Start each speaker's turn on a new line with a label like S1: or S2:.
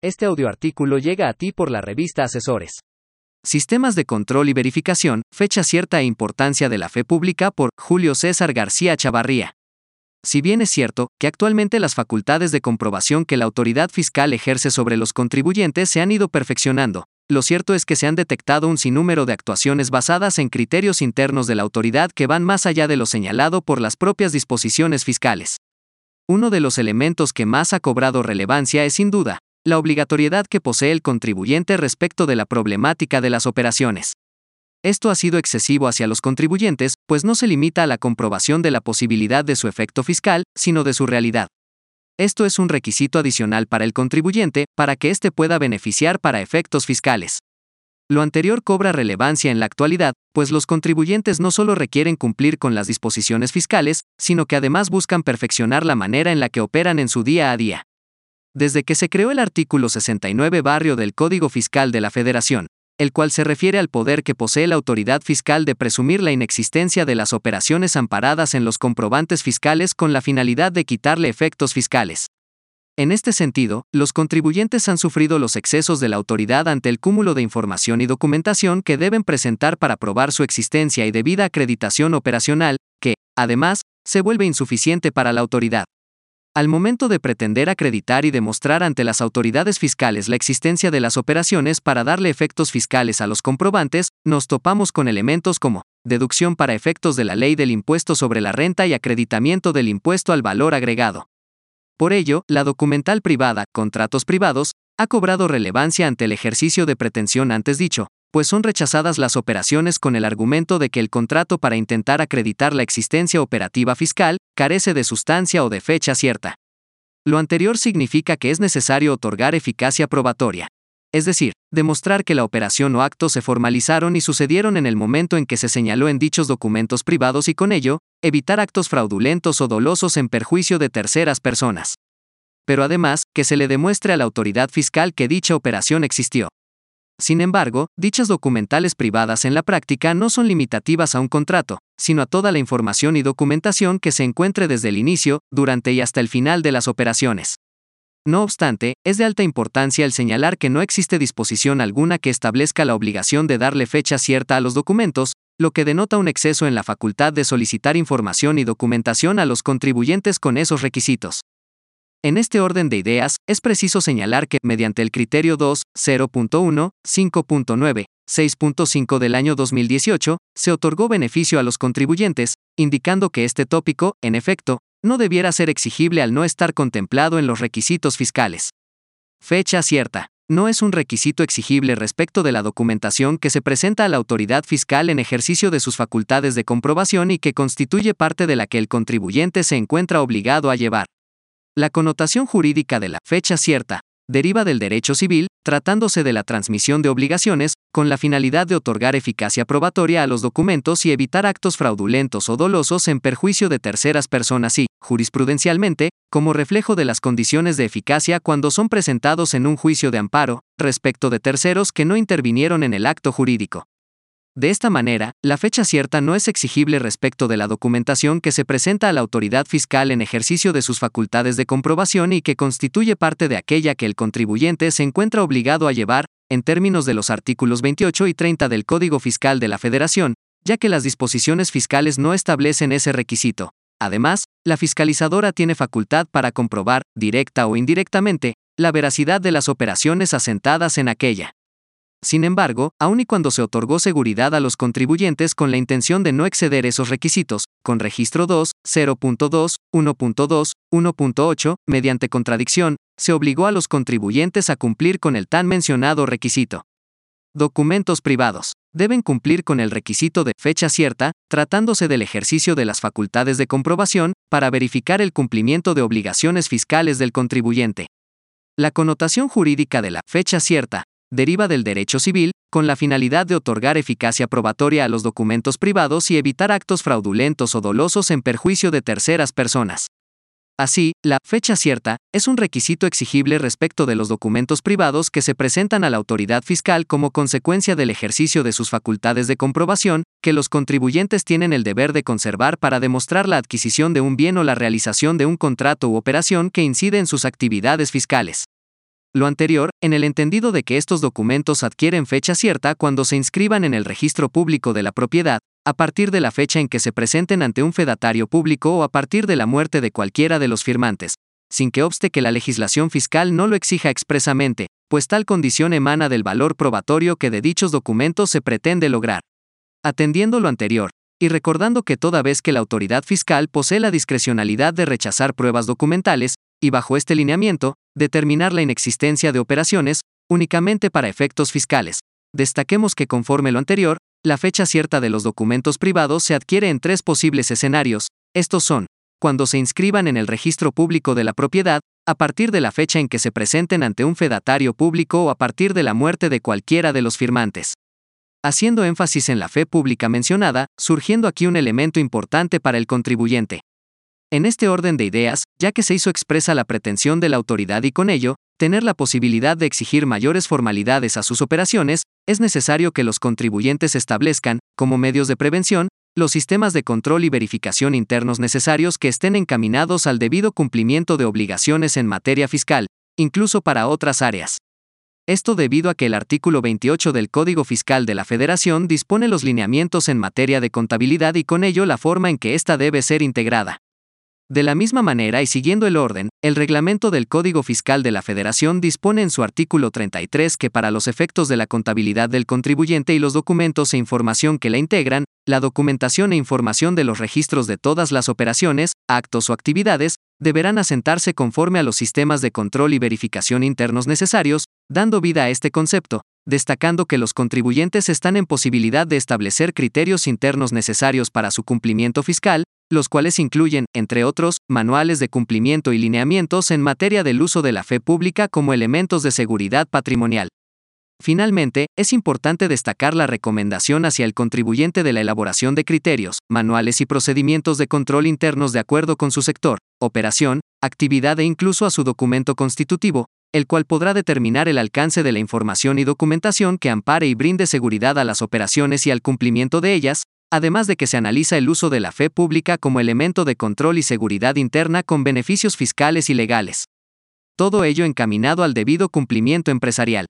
S1: Este audioartículo llega a ti por la revista Asesores.
S2: Sistemas de control y verificación, fecha cierta e importancia de la fe pública por Julio César García Chavarría. Si bien es cierto que actualmente las facultades de comprobación que la autoridad fiscal ejerce sobre los contribuyentes se han ido perfeccionando, lo cierto es que se han detectado un sinnúmero de actuaciones basadas en criterios internos de la autoridad que van más allá de lo señalado por las propias disposiciones fiscales. Uno de los elementos que más ha cobrado relevancia es sin duda la obligatoriedad que posee el contribuyente respecto de la problemática de las operaciones. Esto ha sido excesivo hacia los contribuyentes, pues no se limita a la comprobación de la posibilidad de su efecto fiscal, sino de su realidad. Esto es un requisito adicional para el contribuyente, para que éste pueda beneficiar para efectos fiscales. Lo anterior cobra relevancia en la actualidad, pues los contribuyentes no solo requieren cumplir con las disposiciones fiscales, sino que además buscan perfeccionar la manera en la que operan en su día a día. Desde que se creó el artículo 69 barrio del Código Fiscal de la Federación, el cual se refiere al poder que posee la autoridad fiscal de presumir la inexistencia de las operaciones amparadas en los comprobantes fiscales con la finalidad de quitarle efectos fiscales. En este sentido, los contribuyentes han sufrido los excesos de la autoridad ante el cúmulo de información y documentación que deben presentar para probar su existencia y debida acreditación operacional, que, además, se vuelve insuficiente para la autoridad. Al momento de pretender acreditar y demostrar ante las autoridades fiscales la existencia de las operaciones para darle efectos fiscales a los comprobantes, nos topamos con elementos como deducción para efectos de la ley del impuesto sobre la renta y acreditamiento del impuesto al valor agregado. Por ello, la documental privada, contratos privados, ha cobrado relevancia ante el ejercicio de pretensión antes dicho, pues son rechazadas las operaciones con el argumento de que el contrato para intentar acreditar la existencia operativa fiscal carece de sustancia o de fecha cierta. Lo anterior significa que es necesario otorgar eficacia probatoria. Es decir, demostrar que la operación o acto se formalizaron y sucedieron en el momento en que se señaló en dichos documentos privados y con ello, evitar actos fraudulentos o dolosos en perjuicio de terceras personas. Pero además, que se le demuestre a la autoridad fiscal que dicha operación existió. Sin embargo, dichas documentales privadas en la práctica no son limitativas a un contrato, sino a toda la información y documentación que se encuentre desde el inicio, durante y hasta el final de las operaciones. No obstante, es de alta importancia el señalar que no existe disposición alguna que establezca la obligación de darle fecha cierta a los documentos, lo que denota un exceso en la facultad de solicitar información y documentación a los contribuyentes con esos requisitos. En este orden de ideas, es preciso señalar que, mediante el criterio 2, 0.1, 5.9, 6.5 del año 2018, se otorgó beneficio a los contribuyentes, indicando que este tópico, en efecto, no debiera ser exigible al no estar contemplado en los requisitos fiscales. Fecha cierta. No es un requisito exigible respecto de la documentación que se presenta a la autoridad fiscal en ejercicio de sus facultades de comprobación y que constituye parte de la que el contribuyente se encuentra obligado a llevar. La connotación jurídica de la fecha cierta deriva del derecho civil, tratándose de la transmisión de obligaciones, con la finalidad de otorgar eficacia probatoria a los documentos y evitar actos fraudulentos o dolosos en perjuicio de terceras personas y, jurisprudencialmente, como reflejo de las condiciones de eficacia cuando son presentados en un juicio de amparo, respecto de terceros que no intervinieron en el acto jurídico. De esta manera, la fecha cierta no es exigible respecto de la documentación que se presenta a la autoridad fiscal en ejercicio de sus facultades de comprobación y que constituye parte de aquella que el contribuyente se encuentra obligado a llevar, en términos de los artículos 28 y 30 del Código Fiscal de la Federación, ya que las disposiciones fiscales no establecen ese requisito. Además, la fiscalizadora tiene facultad para comprobar, directa o indirectamente, la veracidad de las operaciones asentadas en aquella. Sin embargo, aun y cuando se otorgó seguridad a los contribuyentes con la intención de no exceder esos requisitos, con registro 2, 0.2, 1.2, 1.8, mediante contradicción, se obligó a los contribuyentes a cumplir con el tan mencionado requisito. Documentos privados. Deben cumplir con el requisito de fecha cierta, tratándose del ejercicio de las facultades de comprobación, para verificar el cumplimiento de obligaciones fiscales del contribuyente. La connotación jurídica de la fecha cierta deriva del derecho civil, con la finalidad de otorgar eficacia probatoria a los documentos privados y evitar actos fraudulentos o dolosos en perjuicio de terceras personas. Así, la fecha cierta es un requisito exigible respecto de los documentos privados que se presentan a la autoridad fiscal como consecuencia del ejercicio de sus facultades de comprobación, que los contribuyentes tienen el deber de conservar para demostrar la adquisición de un bien o la realización de un contrato u operación que incide en sus actividades fiscales. Lo anterior, en el entendido de que estos documentos adquieren fecha cierta cuando se inscriban en el registro público de la propiedad, a partir de la fecha en que se presenten ante un fedatario público o a partir de la muerte de cualquiera de los firmantes, sin que obste que la legislación fiscal no lo exija expresamente, pues tal condición emana del valor probatorio que de dichos documentos se pretende lograr. Atendiendo lo anterior, y recordando que toda vez que la autoridad fiscal posee la discrecionalidad de rechazar pruebas documentales, y bajo este lineamiento, determinar la inexistencia de operaciones, únicamente para efectos fiscales. Destaquemos que conforme lo anterior, la fecha cierta de los documentos privados se adquiere en tres posibles escenarios, estos son, cuando se inscriban en el registro público de la propiedad, a partir de la fecha en que se presenten ante un fedatario público o a partir de la muerte de cualquiera de los firmantes. Haciendo énfasis en la fe pública mencionada, surgiendo aquí un elemento importante para el contribuyente. En este orden de ideas, ya que se hizo expresa la pretensión de la autoridad y con ello, tener la posibilidad de exigir mayores formalidades a sus operaciones, es necesario que los contribuyentes establezcan, como medios de prevención, los sistemas de control y verificación internos necesarios que estén encaminados al debido cumplimiento de obligaciones en materia fiscal, incluso para otras áreas. Esto debido a que el artículo 28 del Código Fiscal de la Federación dispone los lineamientos en materia de contabilidad y con ello la forma en que ésta debe ser integrada. De la misma manera y siguiendo el orden, el reglamento del Código Fiscal de la Federación dispone en su artículo 33 que para los efectos de la contabilidad del contribuyente y los documentos e información que la integran, la documentación e información de los registros de todas las operaciones, actos o actividades, deberán asentarse conforme a los sistemas de control y verificación internos necesarios, dando vida a este concepto, destacando que los contribuyentes están en posibilidad de establecer criterios internos necesarios para su cumplimiento fiscal, los cuales incluyen, entre otros, manuales de cumplimiento y lineamientos en materia del uso de la fe pública como elementos de seguridad patrimonial. Finalmente, es importante destacar la recomendación hacia el contribuyente de la elaboración de criterios, manuales y procedimientos de control internos de acuerdo con su sector, operación, actividad e incluso a su documento constitutivo, el cual podrá determinar el alcance de la información y documentación que ampare y brinde seguridad a las operaciones y al cumplimiento de ellas, además de que se analiza el uso de la fe pública como elemento de control y seguridad interna con beneficios fiscales y legales. Todo ello encaminado al debido cumplimiento empresarial.